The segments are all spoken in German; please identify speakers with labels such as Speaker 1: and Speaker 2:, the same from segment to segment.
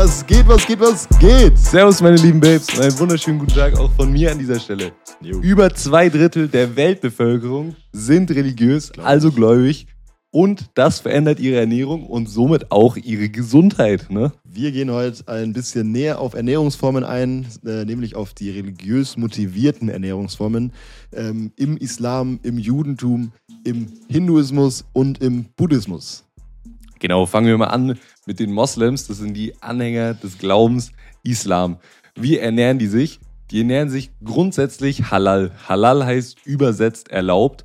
Speaker 1: Was geht, was geht, was geht?
Speaker 2: Servus, meine lieben Babes. Und einen wunderschönen guten Tag auch von mir an dieser Stelle.
Speaker 1: Jo.
Speaker 2: Über zwei Drittel der Weltbevölkerung sind religiös,
Speaker 1: Glaub
Speaker 2: also gläubig. Und das verändert ihre Ernährung und somit auch ihre Gesundheit. Ne?
Speaker 1: Wir gehen heute ein bisschen näher auf Ernährungsformen ein, äh, nämlich auf die religiös motivierten Ernährungsformen ähm, im Islam, im Judentum, im Hinduismus und im Buddhismus.
Speaker 2: Genau, fangen wir mal an mit den Moslems. Das sind die Anhänger des Glaubens Islam. Wie ernähren die sich? Die ernähren sich grundsätzlich halal. Halal heißt übersetzt erlaubt.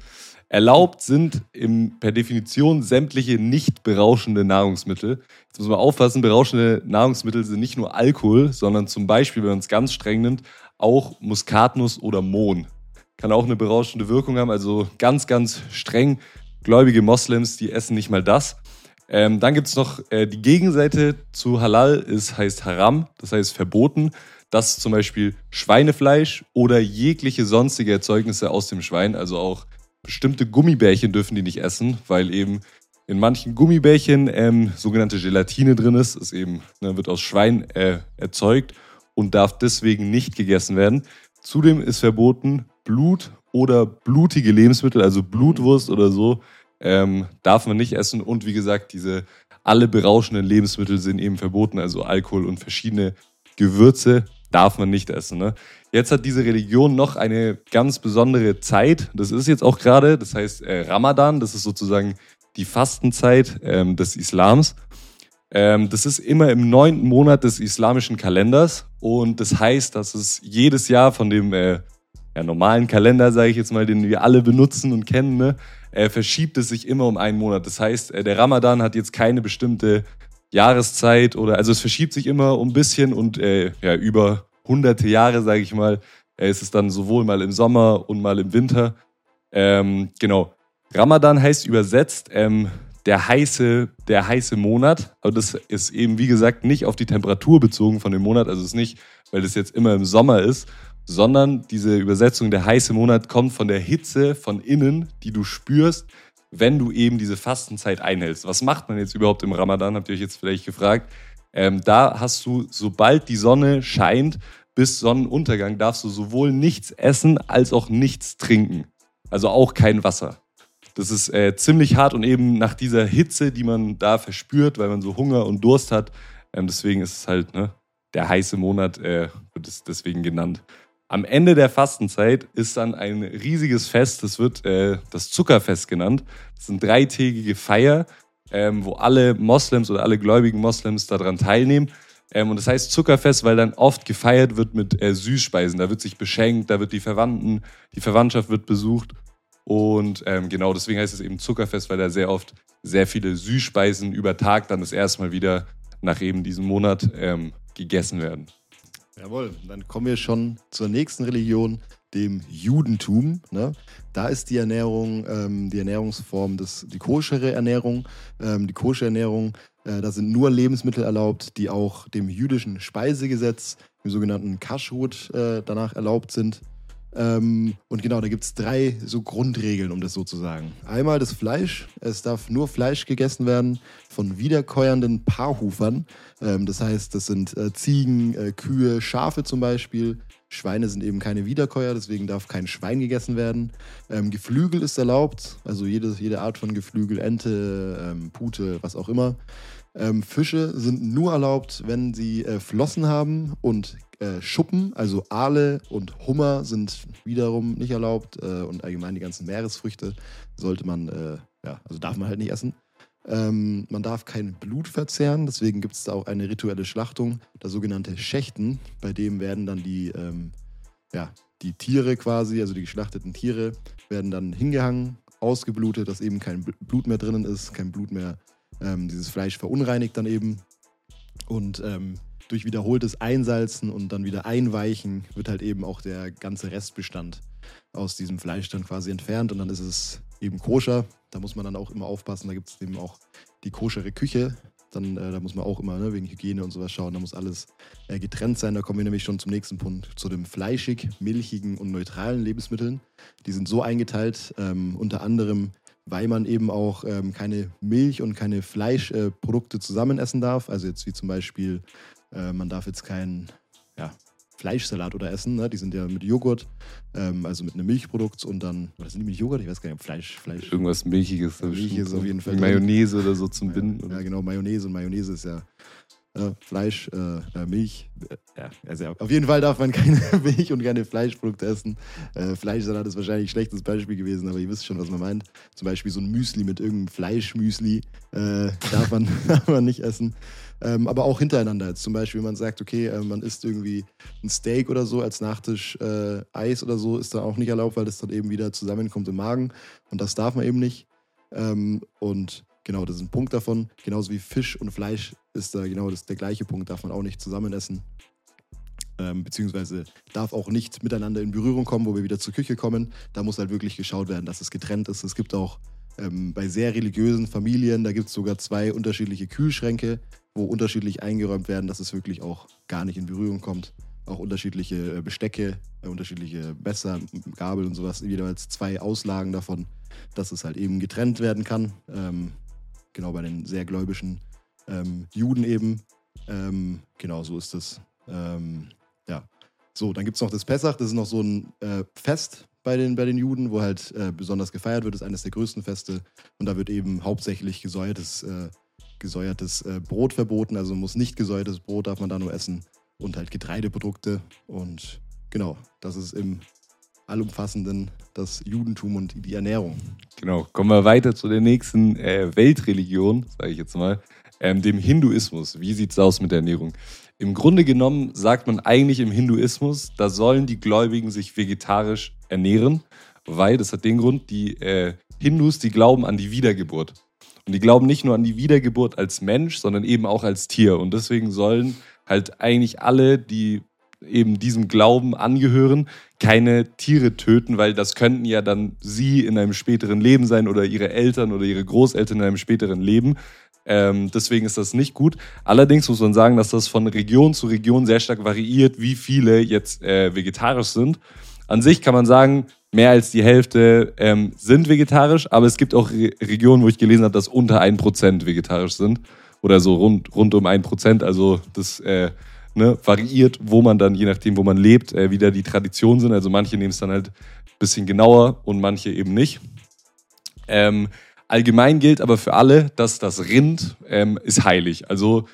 Speaker 2: Erlaubt sind im, per Definition sämtliche nicht berauschende Nahrungsmittel. Jetzt muss man aufpassen, berauschende Nahrungsmittel sind nicht nur Alkohol, sondern zum Beispiel, wenn man es ganz streng nimmt, auch Muskatnuss oder Mohn. Kann auch eine berauschende Wirkung haben, also ganz, ganz streng gläubige Moslems, die essen nicht mal das. Ähm, dann gibt es noch äh, die Gegenseite zu Halal, ist, heißt Haram, das heißt verboten. Das ist zum Beispiel Schweinefleisch oder jegliche sonstige Erzeugnisse aus dem Schwein. Also auch bestimmte Gummibärchen dürfen die nicht essen, weil eben in manchen Gummibärchen ähm, sogenannte Gelatine drin ist. Es eben ne, wird aus Schwein äh, erzeugt und darf deswegen nicht gegessen werden. Zudem ist verboten Blut oder blutige Lebensmittel, also Blutwurst oder so, ähm, darf man nicht essen. Und wie gesagt, diese alle berauschenden Lebensmittel sind eben verboten, also Alkohol und verschiedene Gewürze darf man nicht essen. Ne? Jetzt hat diese Religion noch eine ganz besondere Zeit. Das ist jetzt auch gerade, das heißt äh, Ramadan, das ist sozusagen die Fastenzeit ähm, des Islams. Ähm, das ist immer im neunten Monat des islamischen Kalenders und das heißt, dass es jedes Jahr von dem äh, ja, normalen Kalender, sage ich jetzt mal, den wir alle benutzen und kennen, ne, äh, verschiebt es sich immer um einen Monat. Das heißt, äh, der Ramadan hat jetzt keine bestimmte Jahreszeit oder also es verschiebt sich immer um ein bisschen und äh, ja, über hunderte Jahre, sage ich mal, äh, ist es dann sowohl mal im Sommer und mal im Winter. Ähm, genau. Ramadan heißt übersetzt ähm, der heiße, der heiße Monat. Aber das ist eben, wie gesagt, nicht auf die Temperatur bezogen von dem Monat. Also es ist nicht, weil das jetzt immer im Sommer ist, sondern diese Übersetzung der heiße Monat kommt von der Hitze von innen, die du spürst, wenn du eben diese Fastenzeit einhältst. Was macht man jetzt überhaupt im Ramadan, habt ihr euch jetzt vielleicht gefragt. Ähm, da hast du, sobald die Sonne scheint, bis Sonnenuntergang, darfst du sowohl nichts essen als auch nichts trinken. Also auch kein Wasser. Das ist äh, ziemlich hart und eben nach dieser Hitze, die man da verspürt, weil man so Hunger und Durst hat. Ähm, deswegen ist es halt ne, der heiße Monat, äh, wird es deswegen genannt. Am Ende der Fastenzeit ist dann ein riesiges Fest, das wird äh, das Zuckerfest genannt. Das ist eine dreitägige Feier, ähm, wo alle Moslems oder alle gläubigen Moslems daran teilnehmen. Ähm, und das heißt Zuckerfest, weil dann oft gefeiert wird mit äh, Süßspeisen. Da wird sich beschenkt, da wird die Verwandten, die Verwandtschaft wird besucht. Und ähm, genau deswegen heißt es eben Zuckerfest, weil da sehr oft sehr viele Süßspeisen über Tag dann das erste Mal wieder nach eben diesem Monat ähm, gegessen werden.
Speaker 1: Jawohl, dann kommen wir schon zur nächsten Religion, dem Judentum. Ne? Da ist die Ernährung, ähm, die Ernährungsform, des, die koschere Ernährung. Ähm, die kosche Ernährung, äh, da sind nur Lebensmittel erlaubt, die auch dem jüdischen Speisegesetz, dem sogenannten Kashrut, äh, danach erlaubt sind. Ähm, und genau, da gibt es drei so Grundregeln, um das so zu sagen. Einmal das Fleisch. Es darf nur Fleisch gegessen werden von wiederkäuernden Paarhufern. Ähm, das heißt, das sind äh, Ziegen, äh, Kühe, Schafe zum Beispiel. Schweine sind eben keine Wiederkäuer, deswegen darf kein Schwein gegessen werden. Ähm, Geflügel ist erlaubt, also jede, jede Art von Geflügel, Ente, ähm, Pute, was auch immer. Ähm, Fische sind nur erlaubt, wenn sie äh, Flossen haben und äh, Schuppen, also Aale und Hummer sind wiederum nicht erlaubt äh, und allgemein die ganzen Meeresfrüchte sollte man, äh, ja, also darf man halt nicht essen. Ähm, man darf kein Blut verzehren, deswegen gibt es da auch eine rituelle Schlachtung, das sogenannte Schächten, bei dem werden dann die, ähm, ja, die Tiere quasi, also die geschlachteten Tiere, werden dann hingehangen, ausgeblutet, dass eben kein Bl- Blut mehr drinnen ist, kein Blut mehr, ähm, dieses Fleisch verunreinigt dann eben. Und ähm, durch wiederholtes Einsalzen und dann wieder Einweichen wird halt eben auch der ganze Restbestand aus diesem Fleisch dann quasi entfernt und dann ist es eben koscher. Da muss man dann auch immer aufpassen, da gibt es eben auch die koschere Küche. Dann, äh, da muss man auch immer ne, wegen Hygiene und sowas schauen. Da muss alles äh, getrennt sein. Da kommen wir nämlich schon zum nächsten Punkt, zu dem fleischig, milchigen und neutralen Lebensmitteln. Die sind so eingeteilt, ähm, unter anderem, weil man eben auch ähm, keine Milch und keine Fleischprodukte äh, zusammen essen darf. Also jetzt wie zum Beispiel äh, man darf jetzt keinen ja, Fleischsalat oder essen. Ne? Die sind ja mit Joghurt, ähm, also mit einem Milchprodukt und dann, oder sind die mit Joghurt? Ich weiß gar nicht, Fleisch, Fleisch.
Speaker 2: Irgendwas Milchiges.
Speaker 1: Milchiges auf jeden Fall.
Speaker 2: Mayonnaise oder so zum Binden.
Speaker 1: Ja, genau, Mayonnaise und Mayonnaise ist ja äh, Fleisch, äh, Milch. Äh, ja, also auf jeden Fall darf man keine Milch und keine Fleischprodukte essen. Äh, Fleischsalat ist wahrscheinlich ein schlechtes Beispiel gewesen, aber ihr wisst schon, was man meint. Zum Beispiel so ein Müsli mit irgendeinem Fleischmüsli äh, darf, man, darf man nicht essen. Ähm, aber auch hintereinander. Jetzt zum Beispiel, wenn man sagt, okay, äh, man isst irgendwie ein Steak oder so als Nachtisch, Eis oder so, ist da auch nicht erlaubt, weil das dann eben wieder zusammenkommt im Magen. Und das darf man eben nicht. Ähm, und Genau, das ist ein Punkt davon. Genauso wie Fisch und Fleisch ist da genau das, der gleiche Punkt, darf man auch nicht zusammen essen. Ähm, beziehungsweise darf auch nicht miteinander in Berührung kommen, wo wir wieder zur Küche kommen. Da muss halt wirklich geschaut werden, dass es getrennt ist. Es gibt auch ähm, bei sehr religiösen Familien, da gibt es sogar zwei unterschiedliche Kühlschränke, wo unterschiedlich eingeräumt werden, dass es wirklich auch gar nicht in Berührung kommt. Auch unterschiedliche äh, Bestecke, äh, unterschiedliche Messer, Gabel und sowas, jeweils zwei Auslagen davon, dass es halt eben getrennt werden kann. Ähm, genau bei den sehr gläubischen ähm, Juden eben. Ähm, genau, so ist es. Ähm, ja. So, dann gibt es noch das Pessach, das ist noch so ein äh, Fest bei den, bei den Juden, wo halt äh, besonders gefeiert wird, das ist eines der größten Feste. Und da wird eben hauptsächlich gesäuertes, äh, gesäuertes äh, Brot verboten, also muss nicht gesäuertes Brot, darf man da nur essen. Und halt Getreideprodukte. Und genau, das ist im allumfassenden das Judentum und die Ernährung.
Speaker 2: Genau, kommen wir weiter zu der nächsten äh, Weltreligion, sage ich jetzt mal, ähm, dem Hinduismus. Wie sieht es aus mit der Ernährung? Im Grunde genommen sagt man eigentlich im Hinduismus, da sollen die Gläubigen sich vegetarisch ernähren, weil das hat den Grund, die äh, Hindus, die glauben an die Wiedergeburt. Und die glauben nicht nur an die Wiedergeburt als Mensch, sondern eben auch als Tier. Und deswegen sollen halt eigentlich alle, die eben diesem Glauben angehören, keine Tiere töten, weil das könnten ja dann sie in einem späteren Leben sein oder ihre Eltern oder ihre Großeltern in einem späteren Leben. Ähm, deswegen ist das nicht gut. Allerdings muss man sagen, dass das von Region zu Region sehr stark variiert, wie viele jetzt äh, vegetarisch sind. An sich kann man sagen, mehr als die Hälfte ähm, sind vegetarisch, aber es gibt auch Re Regionen, wo ich gelesen habe, dass unter 1% vegetarisch sind. Oder so rund, rund um 1%. Also das äh, ne, variiert, wo man dann, je nachdem, wo man lebt, äh, wieder die Traditionen sind. Also manche nehmen es dann halt ein bisschen genauer und manche eben nicht. Ähm, allgemein gilt aber für alle, dass das Rind ähm, ist heilig. Also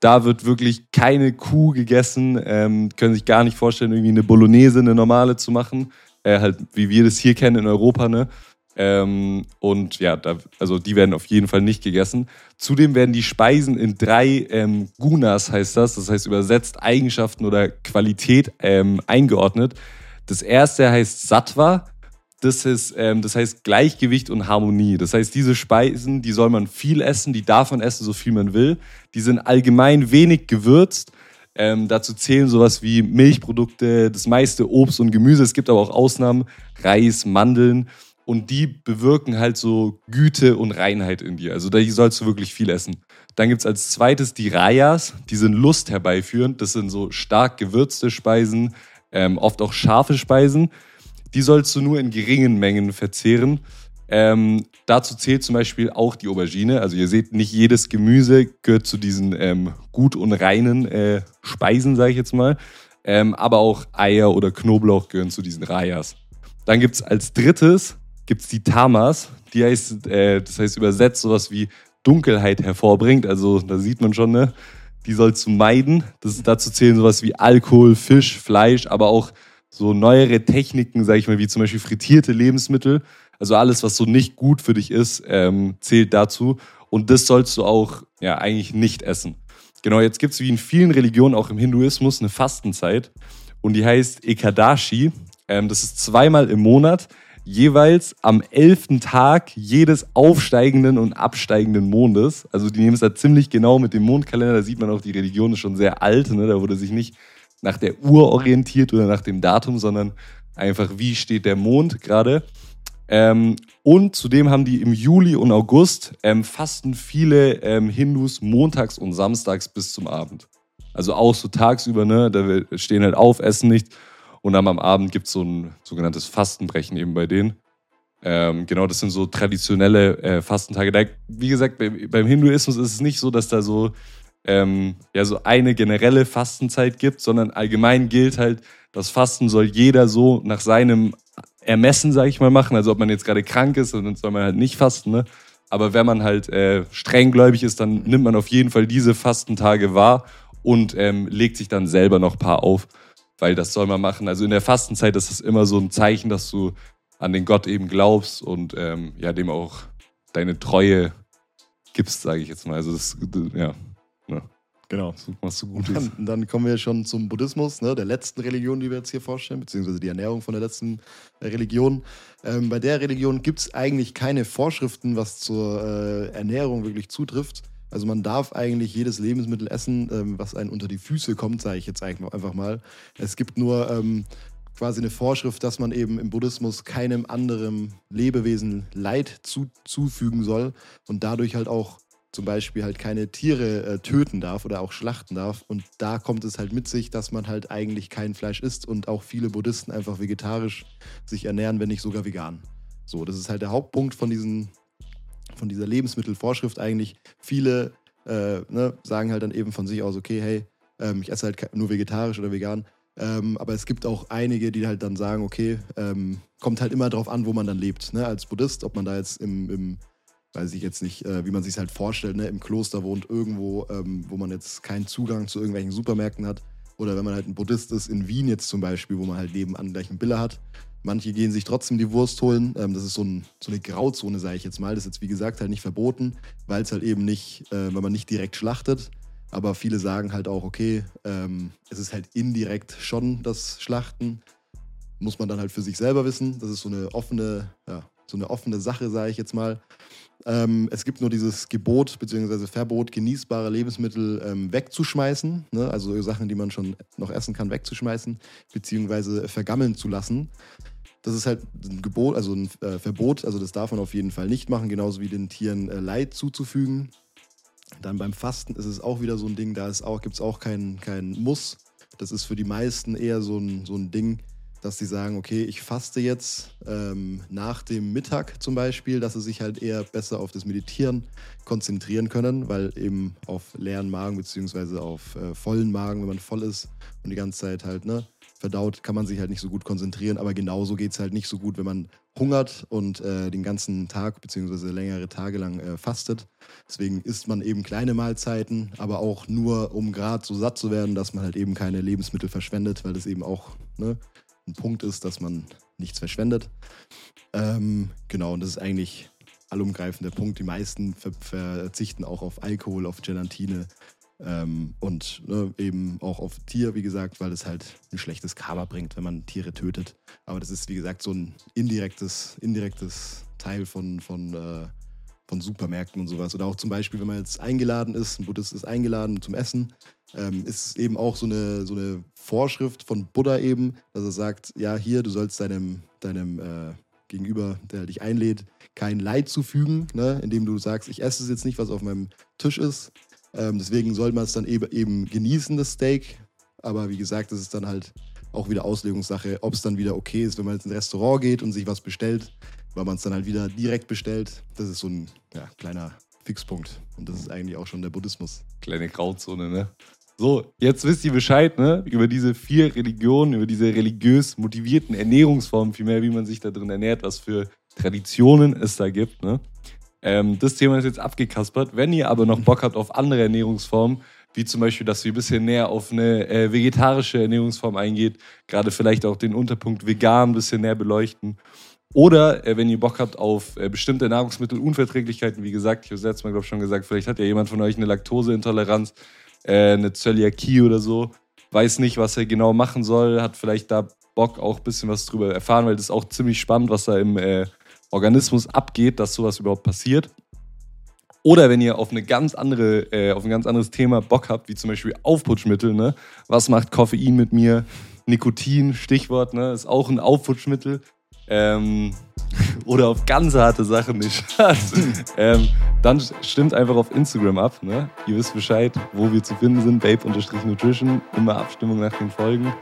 Speaker 2: da wird wirklich keine Kuh gegessen, ähm, können sich gar nicht vorstellen, irgendwie eine Bolognese, eine normale zu machen. Äh, halt, wie wir das hier kennen in Europa, ne? Ähm, und ja, da, also die werden auf jeden Fall nicht gegessen. Zudem werden die Speisen in drei ähm, Gunas, heißt das, das heißt übersetzt Eigenschaften oder Qualität ähm, eingeordnet. Das erste heißt Sattva, das, ist, ähm, das heißt Gleichgewicht und Harmonie. Das heißt, diese Speisen, die soll man viel essen, die darf man essen, so viel man will. Die sind allgemein wenig gewürzt. Ähm, dazu zählen sowas wie Milchprodukte, das meiste Obst und Gemüse. Es gibt aber auch Ausnahmen, Reis, Mandeln und die bewirken halt so Güte und Reinheit in dir. Also da sollst du wirklich viel essen. Dann gibt es als zweites die Rayas, die sind Lust herbeiführend. Das sind so stark gewürzte Speisen, ähm, oft auch scharfe Speisen. Die sollst du nur in geringen Mengen verzehren. Ähm, dazu zählt zum Beispiel auch die Aubergine. Also ihr seht, nicht jedes Gemüse gehört zu diesen ähm, gut und reinen äh, Speisen, sage ich jetzt mal. Ähm, aber auch Eier oder Knoblauch gehören zu diesen Rayas. Dann gibt es als drittes gibt es die Tamas, die heißt, äh, das heißt übersetzt sowas wie Dunkelheit hervorbringt. Also da sieht man schon, ne? Die sollst du meiden. Das dazu zählen sowas wie Alkohol, Fisch, Fleisch, aber auch so neuere Techniken, sag ich mal, wie zum Beispiel frittierte Lebensmittel. Also alles, was so nicht gut für dich ist, ähm, zählt dazu. Und das sollst du auch ja eigentlich nicht essen. Genau, jetzt gibt es wie in vielen Religionen, auch im Hinduismus, eine Fastenzeit. Und die heißt Ekadashi. Ähm, das ist zweimal im Monat jeweils am elften Tag jedes aufsteigenden und absteigenden Mondes. Also die nehmen es da ziemlich genau mit dem Mondkalender. Da sieht man auch, die Religion ist schon sehr alt. Ne? Da wurde sich nicht nach der Uhr orientiert oder nach dem Datum, sondern einfach, wie steht der Mond gerade. Ähm, und zudem haben die im Juli und August ähm, fasten viele ähm, Hindus montags und samstags bis zum Abend. Also auch so tagsüber, ne? Da stehen halt auf, essen nicht und dann am Abend gibt es so ein sogenanntes Fastenbrechen eben bei denen. Ähm, genau, das sind so traditionelle äh, Fastentage. Da, wie gesagt, bei, beim Hinduismus ist es nicht so, dass da so ähm, ja so eine generelle Fastenzeit gibt, sondern allgemein gilt halt, das Fasten soll jeder so nach seinem Ermessen, sage ich mal, machen. Also ob man jetzt gerade krank ist, dann soll man halt nicht fasten. Ne? Aber wenn man halt äh, strenggläubig ist, dann nimmt man auf jeden Fall diese Fastentage wahr und ähm, legt sich dann selber noch ein paar auf, weil das soll man machen. Also in der Fastenzeit ist das immer so ein Zeichen, dass du an den Gott eben glaubst und ähm, ja dem auch deine Treue gibst, sage ich jetzt mal. Also das, ja. ja.
Speaker 1: Genau. Was so gut dann, dann, kommen wir schon zum Buddhismus, ne, der letzten Religion, die wir jetzt hier vorstellen, beziehungsweise die Ernährung von der letzten äh, Religion. Ähm, bei der Religion gibt es eigentlich keine Vorschriften, was zur äh, Ernährung wirklich zutrifft. Also man darf eigentlich jedes Lebensmittel essen, ähm, was einem unter die Füße kommt, sage ich jetzt einfach mal. Es gibt nur ähm, quasi eine Vorschrift, dass man eben im Buddhismus keinem anderen Lebewesen Leid zu, zufügen soll und dadurch halt auch zum Beispiel halt keine Tiere äh, töten darf oder auch schlachten darf. Und da kommt es halt mit sich, dass man halt eigentlich kein Fleisch isst und auch viele Buddhisten einfach vegetarisch sich ernähren, wenn nicht sogar vegan. So, das ist halt der Hauptpunkt von, diesen, von dieser Lebensmittelvorschrift eigentlich. Viele äh, ne, sagen halt dann eben von sich aus, okay, hey, ähm, ich esse halt nur vegetarisch oder vegan. Ähm, aber es gibt auch einige, die halt dann sagen, okay, ähm, kommt halt immer darauf an, wo man dann lebt. Ne? Als Buddhist, ob man da jetzt im, im weiß ich jetzt nicht, äh, wie man sich halt vorstellt, ne, im Kloster wohnt irgendwo, ähm, wo man jetzt keinen Zugang zu irgendwelchen Supermärkten hat. Oder wenn man halt ein Buddhist ist, in Wien jetzt zum Beispiel, wo man halt nebenan gleich einen Billa hat. Manche gehen sich trotzdem die Wurst holen. Ähm, das ist so, ein, so eine Grauzone, sage ich jetzt mal. Das ist jetzt, wie gesagt, halt nicht verboten, weil es halt eben nicht, äh, wenn man nicht direkt schlachtet. Aber viele sagen halt auch, okay, ähm, es ist halt indirekt schon das Schlachten. Muss man dann halt für sich selber wissen. Das ist so eine offene, ja, so eine offene Sache, sage ich jetzt mal. Ähm, es gibt nur dieses Gebot bzw. Verbot, genießbare Lebensmittel ähm, wegzuschmeißen, ne? also Sachen, die man schon noch essen kann, wegzuschmeißen, beziehungsweise vergammeln zu lassen. Das ist halt ein Gebot, also ein äh, Verbot, also das darf man auf jeden Fall nicht machen, genauso wie den Tieren äh, Leid zuzufügen. Dann beim Fasten ist es auch wieder so ein Ding, da gibt es auch kein, kein Muss. Das ist für die meisten eher so ein, so ein Ding, dass sie sagen, okay, ich faste jetzt ähm, nach dem Mittag zum Beispiel, dass sie sich halt eher besser auf das Meditieren konzentrieren können, weil eben auf leeren Magen beziehungsweise auf äh, vollen Magen, wenn man voll ist und die ganze Zeit halt ne, verdaut, kann man sich halt nicht so gut konzentrieren. Aber genauso geht es halt nicht so gut, wenn man hungert und äh, den ganzen Tag beziehungsweise längere Tage lang äh, fastet. Deswegen isst man eben kleine Mahlzeiten, aber auch nur, um gerade so satt zu werden, dass man halt eben keine Lebensmittel verschwendet, weil das eben auch ne, ein Punkt ist, dass man nichts verschwendet. Ähm, genau, und das ist eigentlich allumgreifend der Punkt. Die meisten ver verzichten auch auf Alkohol, auf Gelatine ähm, und ne, eben auch auf Tier, wie gesagt, weil es halt ein schlechtes Karma bringt, wenn man Tiere tötet. Aber das ist, wie gesagt, so ein indirektes, indirektes Teil von, von äh, von Supermärkten und sowas. Oder auch zum Beispiel, wenn man jetzt eingeladen ist, ein Buddhist ist eingeladen zum Essen, ähm, ist eben auch so eine, so eine Vorschrift von Buddha eben, dass er sagt, ja, hier, du sollst deinem, deinem äh, Gegenüber, der dich einlädt, kein Leid zufügen, ne? indem du sagst, ich esse es jetzt nicht, was auf meinem Tisch ist. Ähm, deswegen soll man es dann eben, eben genießen, das Steak. Aber wie gesagt, das ist dann halt auch wieder Auslegungssache, ob es dann wieder okay ist, wenn man jetzt in ein Restaurant geht und sich was bestellt, weil man es dann halt wieder direkt bestellt. Das ist so ein ja, kleiner Fixpunkt. Und das ist eigentlich auch schon der Buddhismus.
Speaker 2: Kleine Grauzone, ne? So, jetzt wisst ihr Bescheid, ne? Über diese vier Religionen, über diese religiös motivierten Ernährungsformen, vielmehr, wie man sich da drin ernährt, was für Traditionen es da gibt, ne? Ähm, das Thema ist jetzt abgekaspert. Wenn ihr aber noch Bock habt auf andere Ernährungsformen, wie zum Beispiel, dass wir ein bisschen näher auf eine äh, vegetarische Ernährungsform eingeht, gerade vielleicht auch den Unterpunkt vegan ein bisschen näher beleuchten oder äh, wenn ihr Bock habt auf äh, bestimmte Nahrungsmittelunverträglichkeiten, wie gesagt, ich habe es letztes Mal glaube schon gesagt, vielleicht hat ja jemand von euch eine Laktoseintoleranz, äh, eine Zöliakie oder so, weiß nicht, was er genau machen soll, hat vielleicht da Bock auch ein bisschen was drüber erfahren, weil das ist auch ziemlich spannend, was da im äh, Organismus abgeht, dass sowas überhaupt passiert. Oder wenn ihr auf eine ganz andere, äh, auf ein ganz anderes Thema Bock habt, wie zum Beispiel Aufputschmittel, ne? Was macht Koffein mit mir? Nikotin, Stichwort, ne? Ist auch ein Aufputschmittel. Ähm, oder auf ganz harte Sachen nicht. ähm, dann stimmt einfach auf Instagram ab. Ne? Ihr wisst Bescheid, wo wir zu finden sind. Babe-Nutrition. Immer Abstimmung nach den Folgen.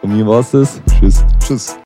Speaker 2: Von mir war es das. Tschüss. Tschüss.